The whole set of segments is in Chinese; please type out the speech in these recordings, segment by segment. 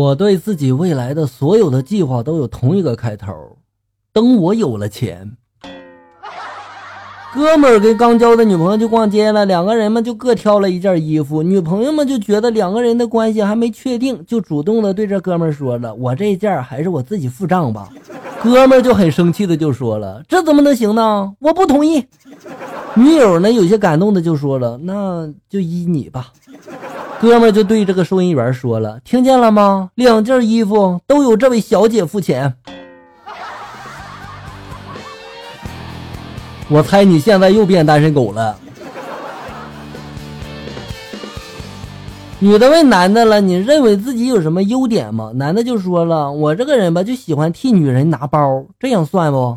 我对自己未来的所有的计划都有同一个开头：等我有了钱。哥们儿跟刚交的女朋友就逛街了，两个人嘛就各挑了一件衣服。女朋友们就觉得两个人的关系还没确定，就主动的对这哥们儿说了：“我这件还是我自己付账吧。”哥们儿就很生气的就说了：“这怎么能行呢？我不同意。”女友呢有些感动的就说了：“那就依你吧。”哥们就对这个收银员说了：“听见了吗？两件衣服都有这位小姐付钱。”我猜你现在又变单身狗了。女的问男的了：“你认为自己有什么优点吗？”男的就说了：“我这个人吧，就喜欢替女人拿包，这样算不？”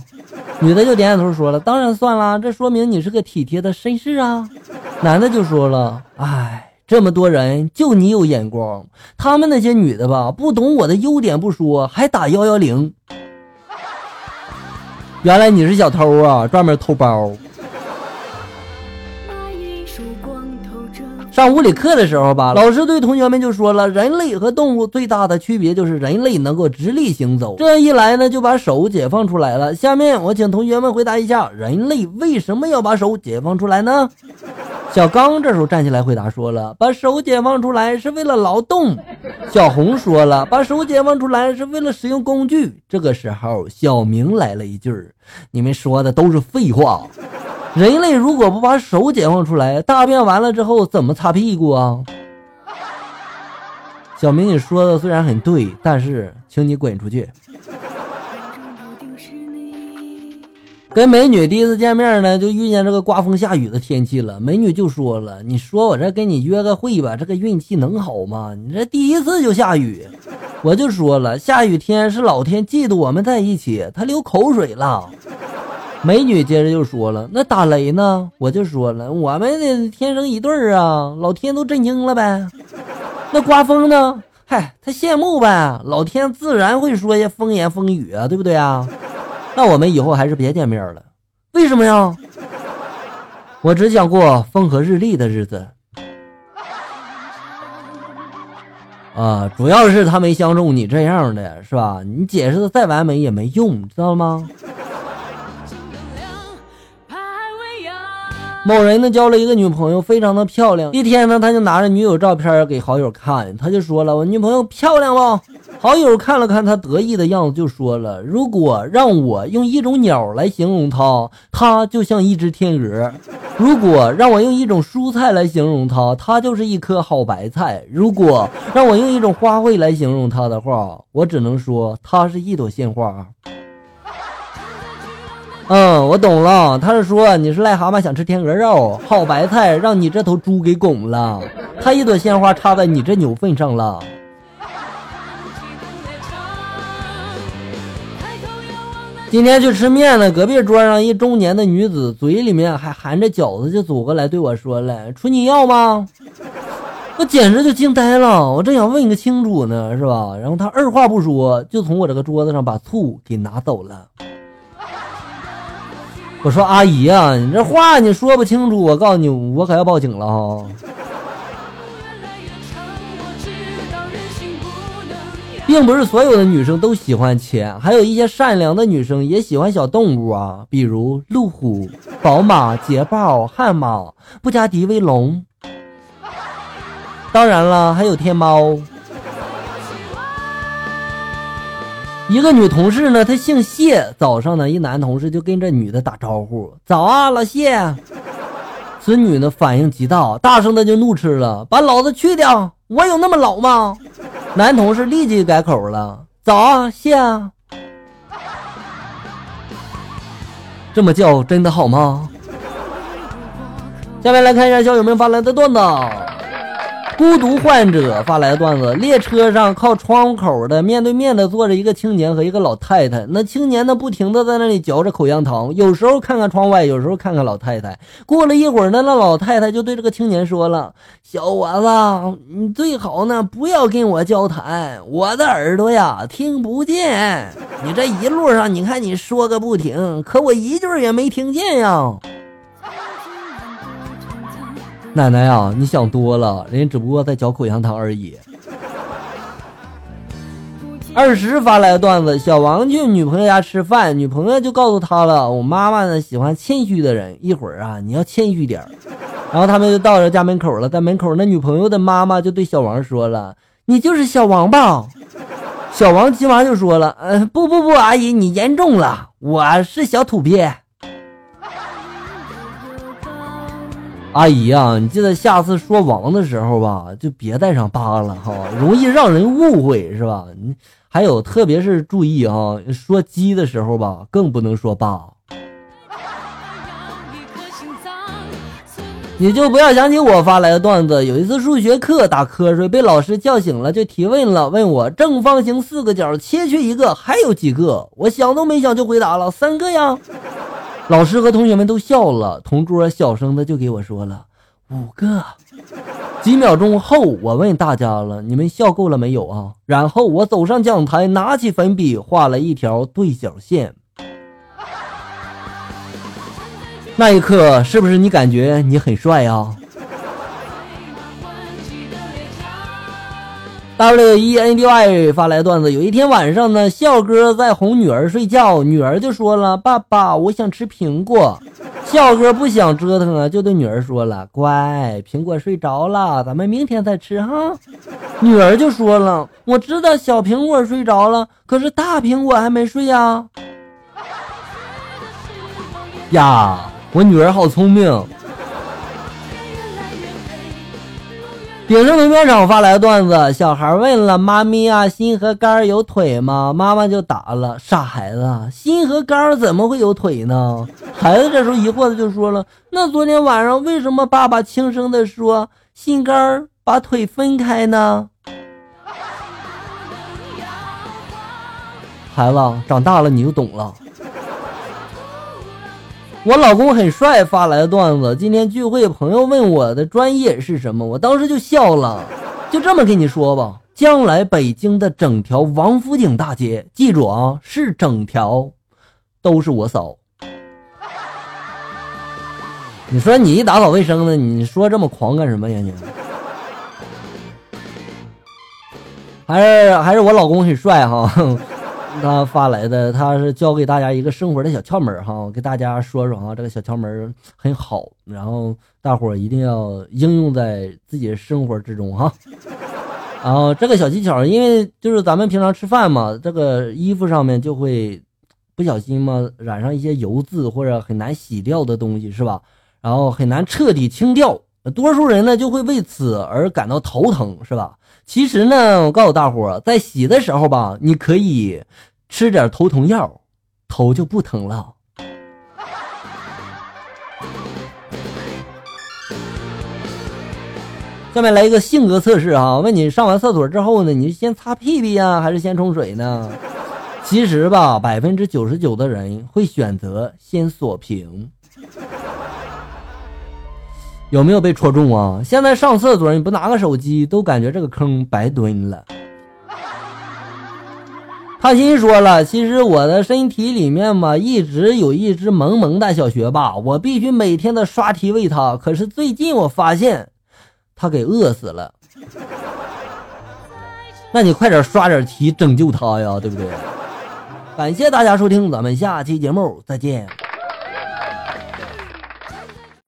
女的就点点头说了：“当然算啦，这说明你是个体贴的绅士啊。”男的就说了：“哎。”这么多人，就你有眼光。他们那些女的吧，不懂我的优点不说，还打幺幺零。原来你是小偷啊，专门偷包。上物理课的时候吧，老师对同学们就说了，人类和动物最大的区别就是人类能够直立行走。这样一来呢，就把手解放出来了。下面我请同学们回答一下，人类为什么要把手解放出来呢？小刚这时候站起来回答说了：“把手解放出来是为了劳动。”小红说了：“把手解放出来是为了使用工具。”这个时候，小明来了一句：“你们说的都是废话。人类如果不把手解放出来，大便完了之后怎么擦屁股啊？”小明，你说的虽然很对，但是请你滚出去。跟美女第一次见面呢，就遇见这个刮风下雨的天气了。美女就说了：“你说我这跟你约个会吧，这个运气能好吗？你这第一次就下雨。”我就说了：“下雨天是老天嫉妒我们在一起，他流口水了。”美女接着就说了：“那打雷呢？”我就说了：“我们天生一对儿啊，老天都震惊了呗。”那刮风呢？嗨，他羡慕呗，老天自然会说些风言风语啊，对不对啊？那我们以后还是别见面了，为什么呀？我只想过风和日丽的日子。啊，主要是他没相中你这样的，是吧？你解释的再完美也没用，知道吗？某人呢交了一个女朋友，非常的漂亮。一天呢，他就拿着女友照片给好友看，他就说了：“我女朋友漂亮不？”好友看了看他得意的样子，就说了：“如果让我用一种鸟来形容它，它就像一只天鹅；如果让我用一种蔬菜来形容它，它就是一颗好白菜；如果让我用一种花卉来形容它的话，我只能说它是一朵鲜花。”嗯，我懂了，他是说你是癞蛤蟆想吃天鹅肉，好白菜让你这头猪给拱了，他一朵鲜花插在你这牛粪上了。今天去吃面呢，隔壁桌上一中年的女子，嘴里面还含着饺子，就走过来对我说了：“处你要吗？”我简直就惊呆了，我正想问个清楚呢，是吧？然后他二话不说，就从我这个桌子上把醋给拿走了。我说：“阿姨呀，你这话你说不清楚，我告诉你，我可要报警了哈。”并不是所有的女生都喜欢钱，还有一些善良的女生也喜欢小动物啊，比如路虎、宝马、捷豹、悍马、布加迪威龙，当然了，还有天猫。一个女同事呢，她姓谢，早上呢，一男同事就跟这女的打招呼：“早啊，老谢。”此女呢反应极大，大声的就怒斥了：“把老子去掉！我有那么老吗？”男同事立即改口了：“早啊，谢啊，这么叫真的好吗？”下面来看一下小友们发来的段子。孤独患者发来的段子：列车上靠窗口的面对面的坐着一个青年和一个老太太。那青年呢，不停的在那里嚼着口香糖，有时候看看窗外，有时候看看老太太。过了一会儿呢，那老太太就对这个青年说了：“小伙子，你最好呢不要跟我交谈，我的耳朵呀听不见。你这一路上，你看你说个不停，可我一句也没听见呀。”奶奶呀，你想多了，人家只不过在嚼口香糖而已。二十发来的段子：小王去女朋友家吃饭，女朋友就告诉他了，我妈妈呢喜欢谦虚的人，一会儿啊你要谦虚点然后他们就到了家门口了，在门口那女朋友的妈妈就对小王说了：“你就是小王吧？”小王急忙就说了：“呃，不不不，阿姨你严重了，我是小土鳖。”阿姨呀，你记得下次说王的时候吧，就别带上八了哈，容易让人误会是吧？你还有，特别是注意哈，说鸡的时候吧，更不能说八。你就不要想起我发来的段子。有一次数学课打瞌睡，被老师叫醒了，就提问了，问我正方形四个角切去一个，还有几个？我想都没想就回答了三个呀。老师和同学们都笑了，同桌小声的就给我说了五个。几秒钟后，我问大家了：“你们笑够了没有啊？”然后我走上讲台，拿起粉笔画了一条对角线。那一刻，是不是你感觉你很帅啊？W E N D Y 发来段子：有一天晚上呢，笑哥在哄女儿睡觉，女儿就说了：“爸爸，我想吃苹果。”笑哥不想折腾啊，就对女儿说了：“乖，苹果睡着了，咱们明天再吃哈。”女儿就说了：“我知道小苹果睡着了，可是大苹果还没睡呀。”呀，我女儿好聪明。鼎盛农片厂发来段子：小孩问了妈咪啊，心和肝有腿吗？妈妈就答了：傻孩子，心和肝怎么会有腿呢？孩子这时候疑惑的就说了：那昨天晚上为什么爸爸轻声的说心肝把腿分开呢？孩子长大了你就懂了。我老公很帅，发来的段子。今天聚会，朋友问我的专业是什么，我当时就笑了。就这么跟你说吧，将来北京的整条王府井大街，记住啊，是整条，都是我扫。你说你一打扫卫生的，你说这么狂干什么呀你？还是还是我老公很帅哈。他发来的，他是教给大家一个生活的小窍门哈，我给大家说说哈，这个小窍门很好，然后大伙儿一定要应用在自己的生活之中哈。然后这个小技巧，因为就是咱们平常吃饭嘛，这个衣服上面就会不小心嘛染上一些油渍或者很难洗掉的东西是吧？然后很难彻底清掉，多数人呢就会为此而感到头疼是吧？其实呢，我告诉大伙，在洗的时候吧，你可以吃点头疼药，头就不疼了。下面来一个性格测试啊，问你上完厕所之后呢，你先擦屁屁呀，还是先冲水呢？其实吧，百分之九十九的人会选择先锁屏。有没有被戳中啊？现在上厕所你不拿个手机，都感觉这个坑白蹲了。他心说了，其实我的身体里面嘛，一直有一只萌萌的小学霸，我必须每天的刷题喂它。可是最近我发现，它给饿死了。那你快点刷点题拯救它呀，对不对？感谢大家收听，咱们下期节目再见。